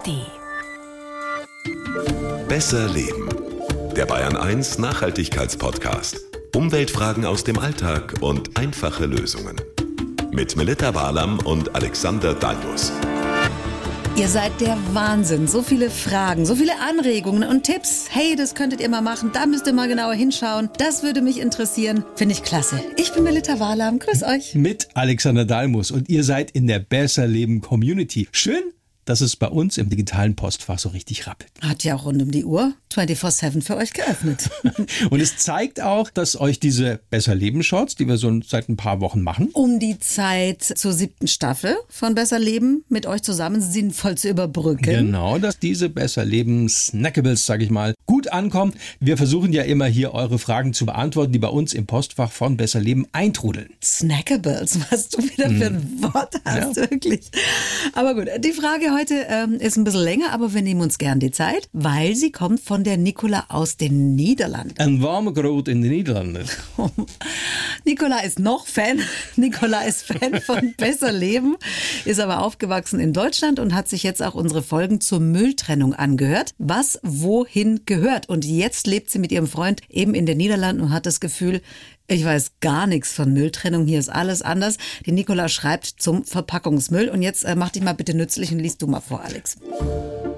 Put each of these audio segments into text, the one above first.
ARD. Besser Leben. Der Bayern 1 Nachhaltigkeitspodcast. Umweltfragen aus dem Alltag und einfache Lösungen. Mit Melita Walam und Alexander Dalmus. Ihr seid der Wahnsinn. So viele Fragen, so viele Anregungen und Tipps. Hey, das könntet ihr mal machen. Da müsst ihr mal genauer hinschauen. Das würde mich interessieren. Finde ich klasse. Ich bin Melita Wahlam. Grüß euch. Mit Alexander Dalmus. Und ihr seid in der Besser Leben Community. Schön, dass es bei uns im digitalen Postfach so richtig rappelt. Hat ja auch rund um die Uhr 24-7 für euch geöffnet. Und es zeigt auch, dass euch diese Besser Leben Shorts, die wir so seit ein paar Wochen machen, um die Zeit zur siebten Staffel von Besser Leben mit euch zusammen sinnvoll zu überbrücken. Genau, dass diese Besser Leben Snackables, sag ich mal, gut ankommen. Wir versuchen ja immer hier eure Fragen zu beantworten, die bei uns im Postfach von Besser Leben eintrudeln. Snackables, was du wieder für ein hm. Wort hast, ja. wirklich. Aber gut, die Frage heute ähm, ist ein bisschen länger, aber wir nehmen uns gern die Zeit, weil sie kommt von der Nicola aus den Niederlanden. Ein warmer Grot in den Niederlanden. Nicola ist noch Fan. Nicola ist Fan von Besser Leben, ist aber aufgewachsen in Deutschland und hat sich jetzt auch unsere Folgen zur Mülltrennung angehört. Was wohin gehört. Und jetzt lebt sie mit ihrem Freund eben in den Niederlanden und hat das Gefühl, ich weiß gar nichts von Mülltrennung. Hier ist alles anders. Die Nicola schreibt zum Verpackungsmüll. Und jetzt äh, mach dich mal bitte nützlich und liest du mal vor, Alex.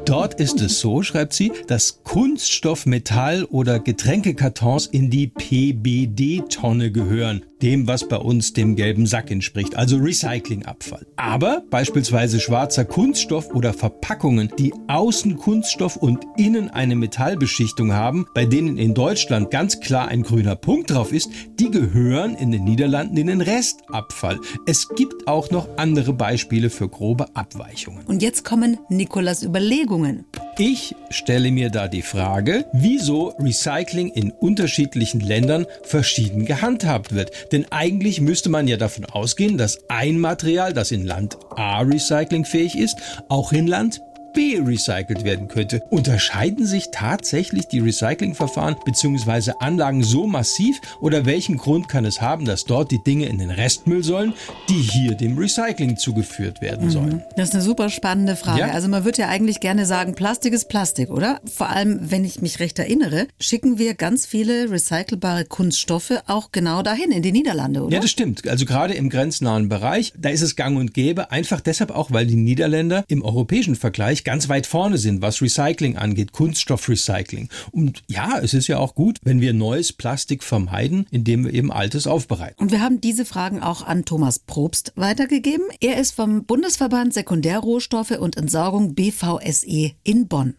Dort ist es so, schreibt sie, dass Kunststoff, Metall oder Getränkekartons in die PBD-Tonne gehören, dem, was bei uns dem gelben Sack entspricht, also Recyclingabfall. Aber beispielsweise schwarzer Kunststoff oder Verpackungen, die außen Kunststoff und innen eine Metallbeschichtung haben, bei denen in Deutschland ganz klar ein grüner Punkt drauf ist, die gehören in den Niederlanden in den Restabfall. Es gibt auch noch andere Beispiele für grobe Abweichungen. Und jetzt kommen Nikolas Überlegungen. Ich stelle mir da die Frage, wieso Recycling in unterschiedlichen Ländern verschieden gehandhabt wird. Denn eigentlich müsste man ja davon ausgehen, dass ein Material, das in Land A recyclingfähig ist, auch in Land B recycelt werden könnte. Unterscheiden sich tatsächlich die Recyclingverfahren bzw. Anlagen so massiv oder welchen Grund kann es haben, dass dort die Dinge in den Restmüll sollen, die hier dem Recycling zugeführt werden sollen? Mhm. Das ist eine super spannende Frage. Ja? Also man würde ja eigentlich gerne sagen, Plastik ist Plastik, oder? Vor allem, wenn ich mich recht erinnere, schicken wir ganz viele recycelbare Kunststoffe auch genau dahin, in die Niederlande, oder? Ja, das stimmt. Also gerade im grenznahen Bereich, da ist es gang und gäbe, einfach deshalb auch, weil die Niederländer im europäischen Vergleich ganz weit vorne sind, was Recycling angeht, Kunststoffrecycling. Und ja, es ist ja auch gut, wenn wir neues Plastik vermeiden, indem wir eben altes aufbereiten. Und wir haben diese Fragen auch an Thomas Probst weitergegeben. Er ist vom Bundesverband Sekundärrohstoffe und Entsorgung BVSE in Bonn.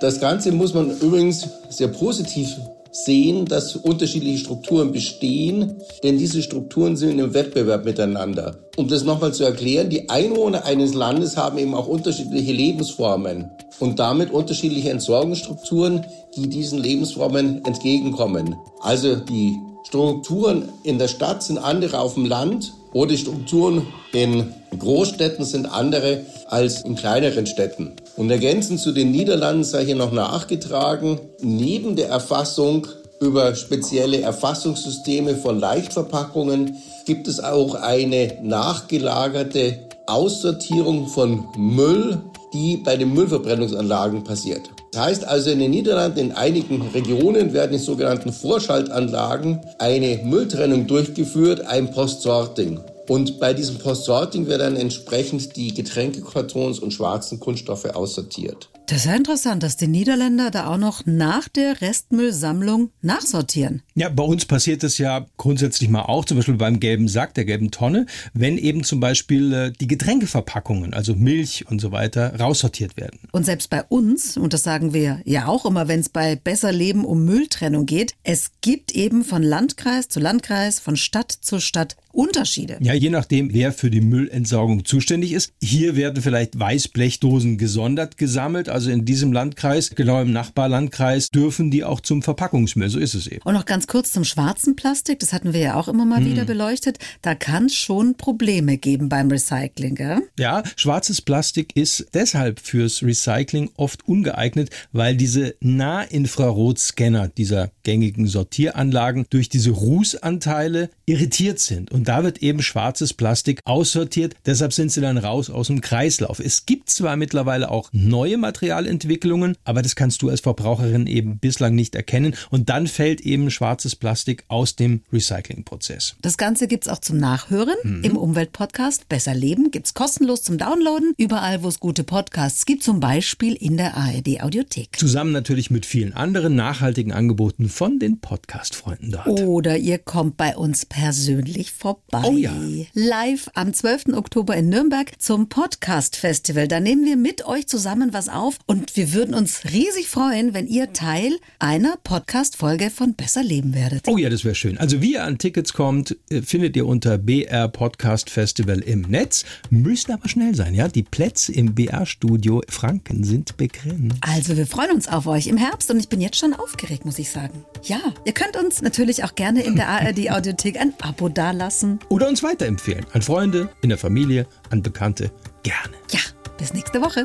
Das Ganze muss man übrigens sehr positiv sehen, dass unterschiedliche Strukturen bestehen, denn diese Strukturen sind im Wettbewerb miteinander. Um das nochmal zu erklären, die Einwohner eines Landes haben eben auch unterschiedliche Lebensformen und damit unterschiedliche Entsorgungsstrukturen, die diesen Lebensformen entgegenkommen. Also die Strukturen in der Stadt sind andere auf dem Land oder die Strukturen in Großstädten sind andere als in kleineren Städten. Und ergänzend zu den Niederlanden sei hier noch nachgetragen, neben der Erfassung über spezielle Erfassungssysteme von Leichtverpackungen gibt es auch eine nachgelagerte Aussortierung von Müll, die bei den Müllverbrennungsanlagen passiert. Das heißt also, in den Niederlanden, in einigen Regionen werden in sogenannten Vorschaltanlagen eine Mülltrennung durchgeführt, ein Postsorting. Und bei diesem Postsorting werden dann entsprechend die Getränkekartons und schwarzen Kunststoffe aussortiert. Das ist ja interessant, dass die Niederländer da auch noch nach der Restmüllsammlung nachsortieren. Ja, bei uns passiert das ja grundsätzlich mal auch, zum Beispiel beim gelben Sack, der gelben Tonne, wenn eben zum Beispiel äh, die Getränkeverpackungen, also Milch und so weiter, raussortiert werden. Und selbst bei uns, und das sagen wir ja auch immer, wenn es bei Besser Leben um Mülltrennung geht, es gibt eben von Landkreis zu Landkreis, von Stadt zu Stadt Unterschiede. Ja, je nachdem, wer für die Müllentsorgung zuständig ist. Hier werden vielleicht Weißblechdosen gesondert gesammelt, also in diesem Landkreis, genau im Nachbarlandkreis, dürfen die auch zum Verpackungsmüll. So ist es eben. Und noch ganz kurz zum schwarzen Plastik, das hatten wir ja auch immer mal hm. wieder beleuchtet. Da kann es schon Probleme geben beim Recycling, gell? Ja, schwarzes Plastik ist deshalb fürs Recycling oft ungeeignet, weil diese Nahinfrarotscanner dieser gängigen Sortieranlagen durch diese Rußanteile irritiert sind. Und da wird eben schwarzes Plastik aussortiert. Deshalb sind sie dann raus aus dem Kreislauf. Es gibt zwar mittlerweile auch neue Materialentwicklungen, aber das kannst du als Verbraucherin eben bislang nicht erkennen. Und dann fällt eben schwarzes Plastik aus dem Recyclingprozess. Das Ganze gibt es auch zum Nachhören mhm. im Umweltpodcast Besser Leben. Gibt es kostenlos zum Downloaden. Überall, wo es gute Podcasts gibt, zum Beispiel in der ARD Audiothek. Zusammen natürlich mit vielen anderen nachhaltigen Angeboten von den Podcast-Freunden dort. Oder ihr kommt bei uns persönlich vorbei. Oh ja. Live am 12. Oktober in Nürnberg zum Podcast Festival. Da nehmen wir mit euch zusammen was auf und wir würden uns riesig freuen, wenn ihr Teil einer Podcast-Folge von Besser Leben werdet. Oh ja, das wäre schön. Also wie ihr an Tickets kommt, äh, findet ihr unter BR Podcast Festival im Netz. Müsst aber schnell sein, ja? Die Plätze im BR-Studio Franken sind begrenzt. Also wir freuen uns auf euch im Herbst und ich bin jetzt schon aufgeregt, muss ich sagen. Ja, ihr könnt uns natürlich auch gerne in der ARD Audiothek ein Abo dalassen. Oder uns weiterempfehlen. An Freunde, in der Familie, an Bekannte. Gerne. Ja, bis nächste Woche.